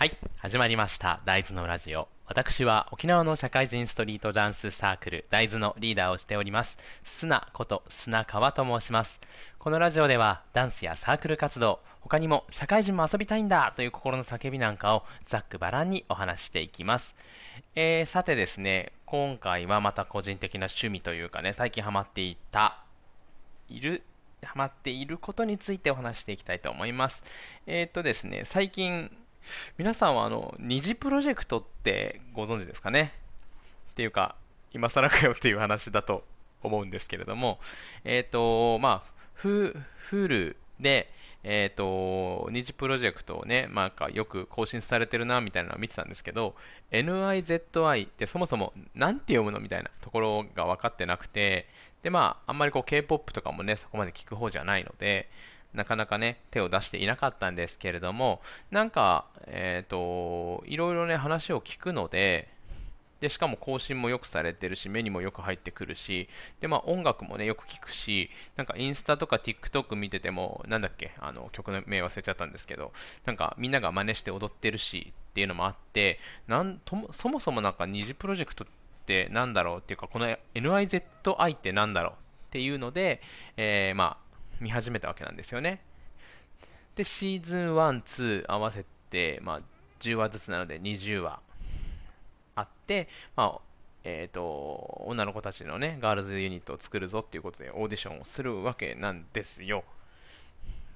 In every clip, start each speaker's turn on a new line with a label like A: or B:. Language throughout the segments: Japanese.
A: はい、始まりました。大豆のラジオ。私は沖縄の社会人ストリートダンスサークル大豆のリーダーをしております。砂こと砂川と申します。このラジオではダンスやサークル活動、他にも社会人も遊びたいんだという心の叫びなんかをざっくばらんにお話していきます。えー、さてですね、今回はまた個人的な趣味というかね、最近ハマっていた、いる、ハマっていることについてお話していきたいと思います。えー、っとですね、最近、皆さんはあの二次プロジェクトってご存知ですかね？っていうか今更かよっていう話だと思うんですけれども。えっ、ー、とまあフールでえっ、ー、と二次プロジェクトをね、まあ、よく更新されてるなみたいなのを見てたんですけど NIZI ってそもそも何て読むのみたいなところが分かってなくてでまああんまりこう K-POP とかもねそこまで聞く方じゃないのでなかなかね、手を出していなかったんですけれども、なんか、えっ、ー、と、いろいろね、話を聞くので、で、しかも更新もよくされてるし、目にもよく入ってくるし、で、まあ音楽もね、よく聞くし、なんかインスタとか TikTok 見てても、なんだっけ、あの、曲の名忘れちゃったんですけど、なんかみんなが真似して踊ってるしっていうのもあって、なんともそもそもなんか二次プロジェクトってなんだろうっていうか、この NIZI ってなんだろうっていうので、えー、まあ、見始めたわけなんですよね。で、シーズン1、2合わせて、まあ、10話ずつなので20話あって、まあ、えっ、ー、と、女の子たちのね、ガールズユニットを作るぞっていうことでオーディションをするわけなんですよ。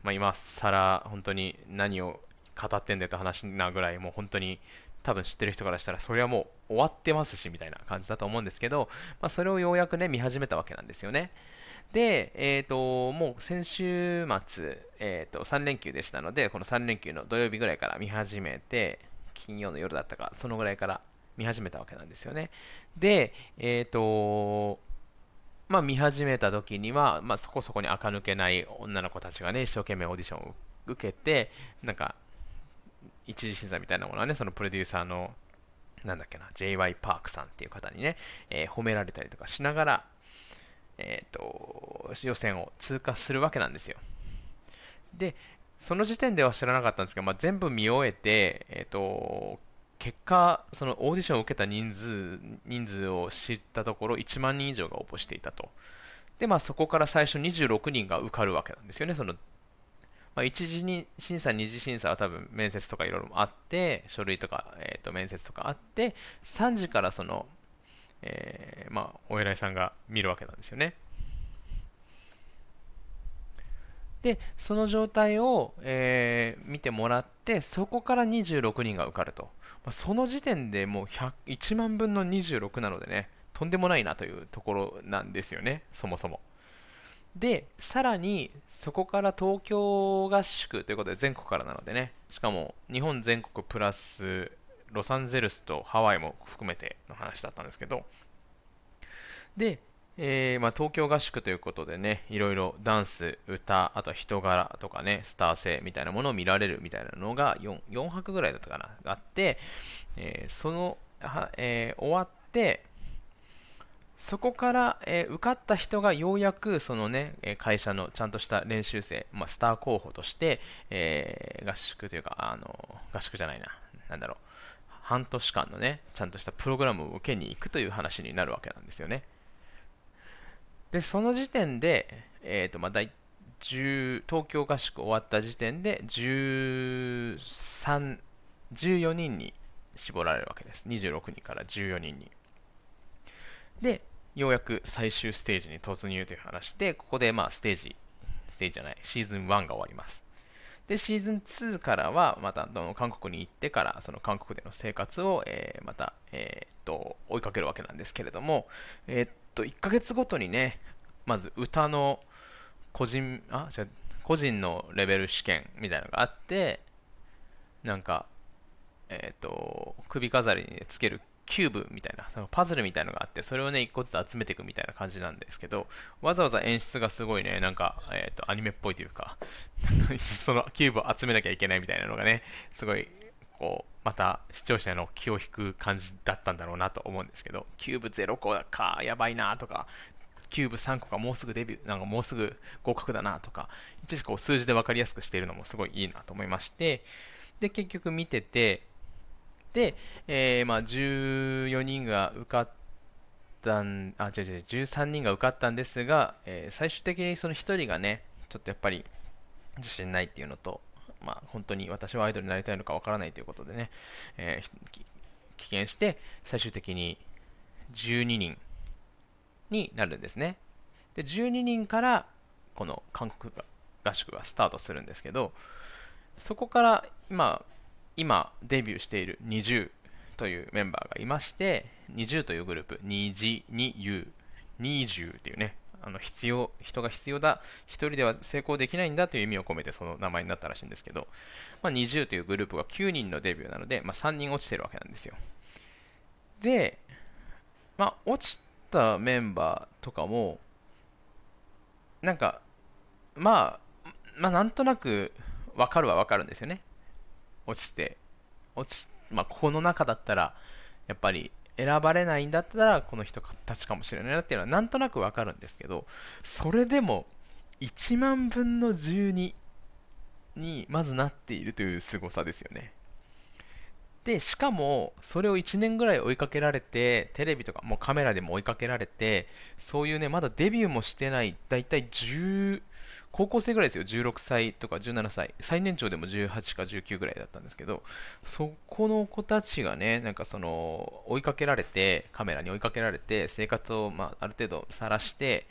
A: まあ、今更本当に何を語ってんだよって話なぐらい、もう本当に多分知ってる人からしたら、それはもう終わってますし、みたいな感じだと思うんですけど、まあ、それをようやくね、見始めたわけなんですよね。で、えーと、もう先週末、えーと、3連休でしたので、この3連休の土曜日ぐらいから見始めて、金曜の夜だったか、そのぐらいから見始めたわけなんですよね。で、えっ、ー、と、まあ、見始めた時には、まあ、そこそこに垢抜けない女の子たちがね、一生懸命オーディションを受けて、なんか、一次審査みたいなものはね、そのプロデューサーの、なんだっけな、JY パークさんっていう方にね、えー、褒められたりとかしながら、えーと、予選を通過するわけなんですよ。で、その時点では知らなかったんですけど、まあ、全部見終えて、えーと、結果、そのオーディションを受けた人数人数を知ったところ、1万人以上が応募していたと。で、まあ、そこから最初26人が受かるわけなんですよね。そのまあ、一次審査、二次審査は多分面接とかいろいろあって、書類とか、えー、と面接とかあって、3時からそのえー、まあ、お偉いさんが見るわけなんですよね。で、その状態を、えー、見てもらって、そこから26人が受かると。まあ、その時点でもう1万分の26なのでね、とんでもないなというところなんですよね、そもそも。で、さらに、そこから東京合宿ということで全国からなのでね、しかも日本全国プラスロサンゼルスとハワイも含めての話だったんですけど、で、えー、まあ、東京合宿ということでね、いろいろダンス、歌、あとは人柄とかね、スター性みたいなものを見られるみたいなのが 4, 4泊ぐらいだったかな、があって、えー、その、えー、終わって、そこから、え受かった人がようやくそのね、会社のちゃんとした練習生、まあ、スター候補として、え合宿というか、あの合宿じゃないな、なんだろう、半年間のね、ちゃんとしたプログラムを受けに行くという話になるわけなんですよね。で、その時点で、えっ、ー、と、まあ、大10東京合宿終わった時点で13、14人に絞られるわけです。26人から14人に。で、ようやく最終ステージに突入という話で、ここでまあステージ、ステージじゃない、シーズン1が終わります。で、シーズン2からは、また、韓国に行ってから、その韓国での生活を、えー、また、えー、っと、追いかけるわけなんですけれども、えー、っと、1ヶ月ごとにね、まず歌の個人、あ、じゃ個人のレベル試験みたいなのがあって、なんか、えっと、首飾りにつけるキューブみたいな、そのパズルみたいなのがあって、それをね、一個ずつ集めていくみたいな感じなんですけど、わざわざ演出がすごいね、なんか、えっ、ー、と、アニメっぽいというか そのキューブを集めなきゃいけないみたいなのがね、すごい、こう、また視聴者の気を引く感じだったんだろうなと思うんですけど、キューブ0個か、やばいなとか、キューブ3個かもうすぐデビュー、なんかもうすぐ合格だなとか、一時こう数字で分かりやすくしているのもすごいいいなと思いまして、で、結局見てて、えーまあ、14人が受かったん、あ、違う違う、13人が受かったんですが、えー最終的にその1人がね、ちょっとやっぱり自信ないっていうのと、まあ、本当に私はアイドルになりたいのかわからないということでね、えー棄権して、最終的に12人になるんですね。で、12人から、この韓国合宿がスタートするんですけど、そこから今、今デビューしている NiziU というメンバーがいまして、NiziU というグループ、2 2 U、20っていうね、あの必要人が必要だ、一人では成功できないんだという意味を込めてその名前になったらしいんですけど、まあ、20というグループが9人のデビューなので、まあ、3人落ちてるわけなんですよ。で、まあ、落ちたメンバーとかも、なんか、まあ、まあ、なんとなく分かるは分かるんですよね。落ちて、落ち、まあ、ここの中だったら、やっぱり選ばれないんだったら、この人たちかもしれないなっていうのは、なんとなくわかるんですけど、それでも、1万分の12にまずなっているという凄さですよね。で、しかも、それを1年ぐらい追いかけられて、テレビとか、もうカメラでも追いかけられて、そういうね、まだデビューもしてない、だいたい10、高校生ぐらいですよ、16歳とか17歳、最年長でも18か19ぐらいだったんですけど、そこの子たちがね、なんかその、追いかけられて、カメラに追いかけられて、生活を、まあ、ある程度晒して、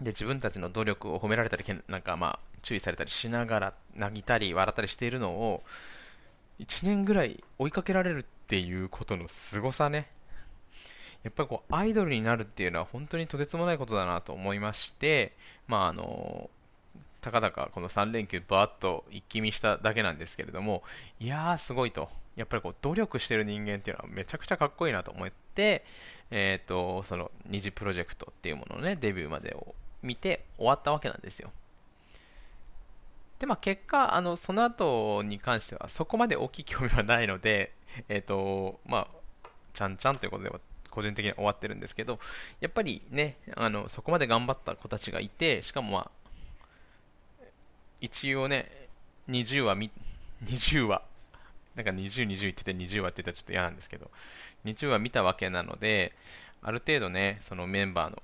A: で、自分たちの努力を褒められたり、なんかまあ、注意されたりしながら、泣いたり、笑ったりしているのを、1年ぐらい追いかけられるっていうことの凄さね。やっぱりこう、アイドルになるっていうのは本当にとてつもないことだなと思いまして、まああの、たかだかこの3連休バーッと一気見しただけなんですけれども、いやーすごいと。やっぱりこう、努力してる人間っていうのはめちゃくちゃかっこいいなと思って、えっと、その二次プロジェクトっていうもののね、デビューまでを見て終わったわけなんですよ。で、まあ、結果、あの、その後に関しては、そこまで大きい興味はないので、えっ、と、まあ、ちゃんちゃんということで、個人的には終わってるんですけど、やっぱりね、あの、そこまで頑張った子たちがいて、しかもまあ、一応ね、20話見、20話、なんか20、20言ってて20話って言ったらちょっと嫌なんですけど、20話見たわけなので、ある程度ね、そのメンバーの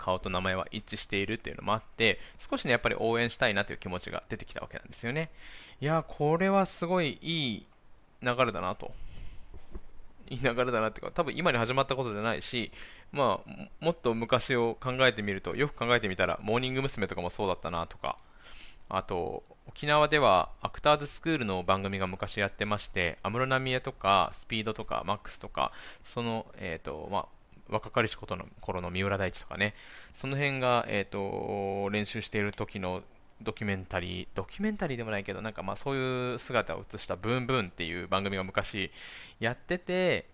A: 顔と名前は一致しているっていうのもあって、少しね、やっぱり応援したいなという気持ちが出てきたわけなんですよね。いや、これはすごいいい流れだなと。いい流れだなっていうか、多分今に始まったことじゃないし、まあ、もっと昔を考えてみると、よく考えてみたら、モーニング娘。とかもそうだったなとか、あと、沖縄ではアクターズスクールの番組が昔やってまして、安室奈美恵とか、スピードとか、マックスとか、その、えっ、と、まあ、若かりしことの頃の三浦大知とかね、その辺が、えっ、と、練習している時のドキュメンタリー、ドキュメンタリーでもないけど、なんかまあそういう姿を映したブンブンっていう番組が昔やってて、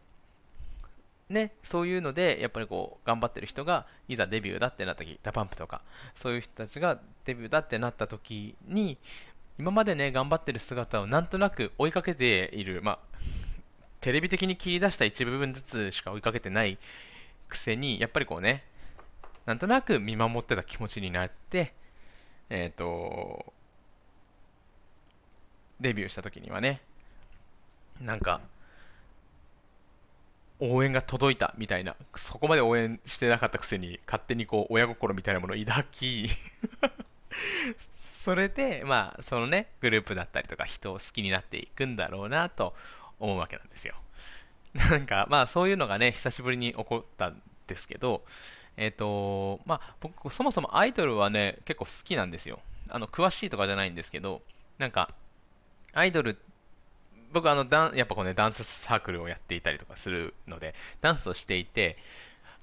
A: ね、そういうので、やっぱりこう、頑張ってる人が、いざデビューだってなった時、 DA PUMP とか、そういう人たちがデビューだってなった時に、今までね、頑張ってる姿をなんとなく追いかけている、まあ、テレビ的に切り出した一部分ずつしか追いかけてないくせに、やっぱりこうね、なんとなく見守ってた気持ちになって、えっ、と、デビューした時にはね、なんか、応援が届いたみたいな、そこまで応援してなかったくせに、勝手にこう、親心みたいなものを抱き、それで、まあ、そのね、グループだったりとか、人を好きになっていくんだろうなと思うわけなんですよ。なんか、まあ、そういうのがね、久しぶりに起こったんですけど、えっ、と、まあ、僕、そもそもアイドルはね、結構好きなんですよ。あの、詳しいとかじゃないんですけど、なんか、アイドル、僕、あの、ダンやっぱこうね、ダンスサークルをやっていたりとかするので、ダンスをしていて、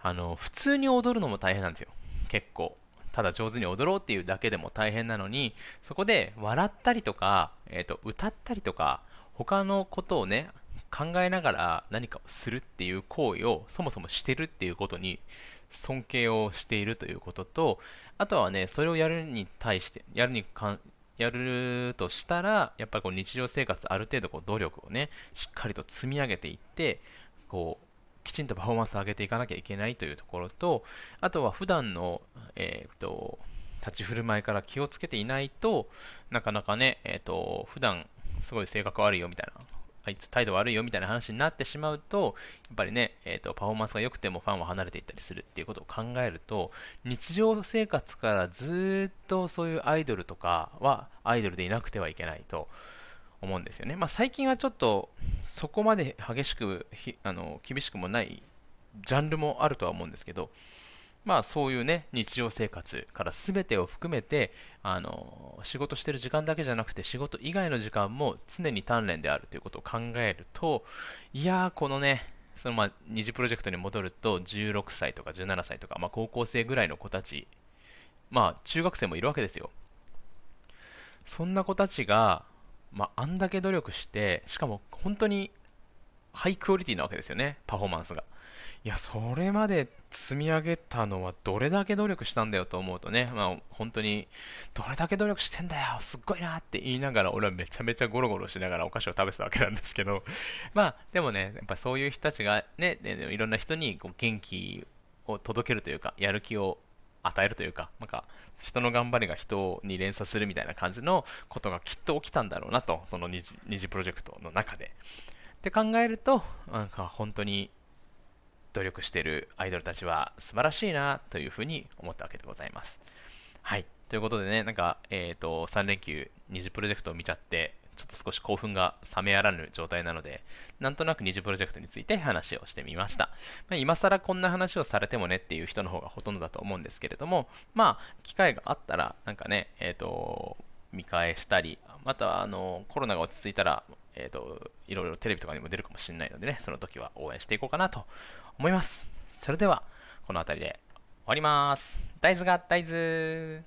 A: あの、普通に踊るのも大変なんですよ。結構。ただ上手に踊ろうっていうだけでも大変なのに、そこで笑ったりとか、えっ、と、歌ったりとか、他のことをね、考えながら何かをするっていう行為をそもそもしてるっていうことに尊敬をしているということと、あとはね、それをやるに対して、やるにかんやるとしたら、やっぱりこう日常生活ある程度こう努力をね、しっかりと積み上げていって、こう、きちんとパフォーマンスを上げていかなきゃいけないというところと、あとは普段の、えーっと、立ち振る舞いから気をつけていないとなかなかね、えーっと、普段すごい性格悪いよみたいな、あいつ態度悪いよみたいな話になってしまうと、やっぱりね、えーと、パフォーマンスが良くてもファンは離れていったりするっていうことを考えると、日常生活からずっとそういうアイドルとかはアイドルでいなくてはいけないと思うんですよね。まあ、最近はちょっとそこまで激しくあの厳しくもないジャンルもあるとは思うんですけど、まあそういうね、日常生活から全てを含めて、あの、仕事してる時間だけじゃなくて仕事以外の時間も常に鍛錬であるということを考えると、いやー、このね、そのまあ二次プロジェクトに戻ると16歳とか17歳とか、まあ、高校生ぐらいの子たち、まあ中学生もいるわけですよ。そんな子たちが、まあ、あんだけ努力して、しかも本当にハイクオリティなわけですよね、パフォーマンスが。いや、それまで積み上げたのはどれだけ努力したんだよと思うとね、まあ、本当に、どれだけ努力してんだよ、すっごいなって言いながら、俺はめちゃめちゃゴロゴロしながらお菓子を食べてたわけなんですけど、まあ、でもね、やっぱそういう人たちがね、いろんな人にこう元気を届けるというか、やる気を与えるというか、なんか、人の頑張りが人に連鎖するみたいな感じのことがきっと起きたんだろうなと、その二次二次プロジェクトの中で。って考えると、なんか本当に努力しているアイドルたちは素晴らしいなというふうに思ったわけでございます。はい。ということでね、なんか、えっ、ー、と、3連休、二次プロジェクトを見ちゃって、ちょっと少し興奮が冷めやらぬ状態なので、なんとなく二次プロジェクトについて話をしてみました。まあ、今更こんな話をされてもねっていう人の方がほとんどだと思うんですけれども、まあ、機会があったら、なんかね、えっ、ー、と、見返したり、またあのコロナが落ち着いたら、えーと、いろいろテレビとかにも出るかもしれないのでね、その時は応援していこうかなと思います。それでは、この辺りで終わります。大豆が大豆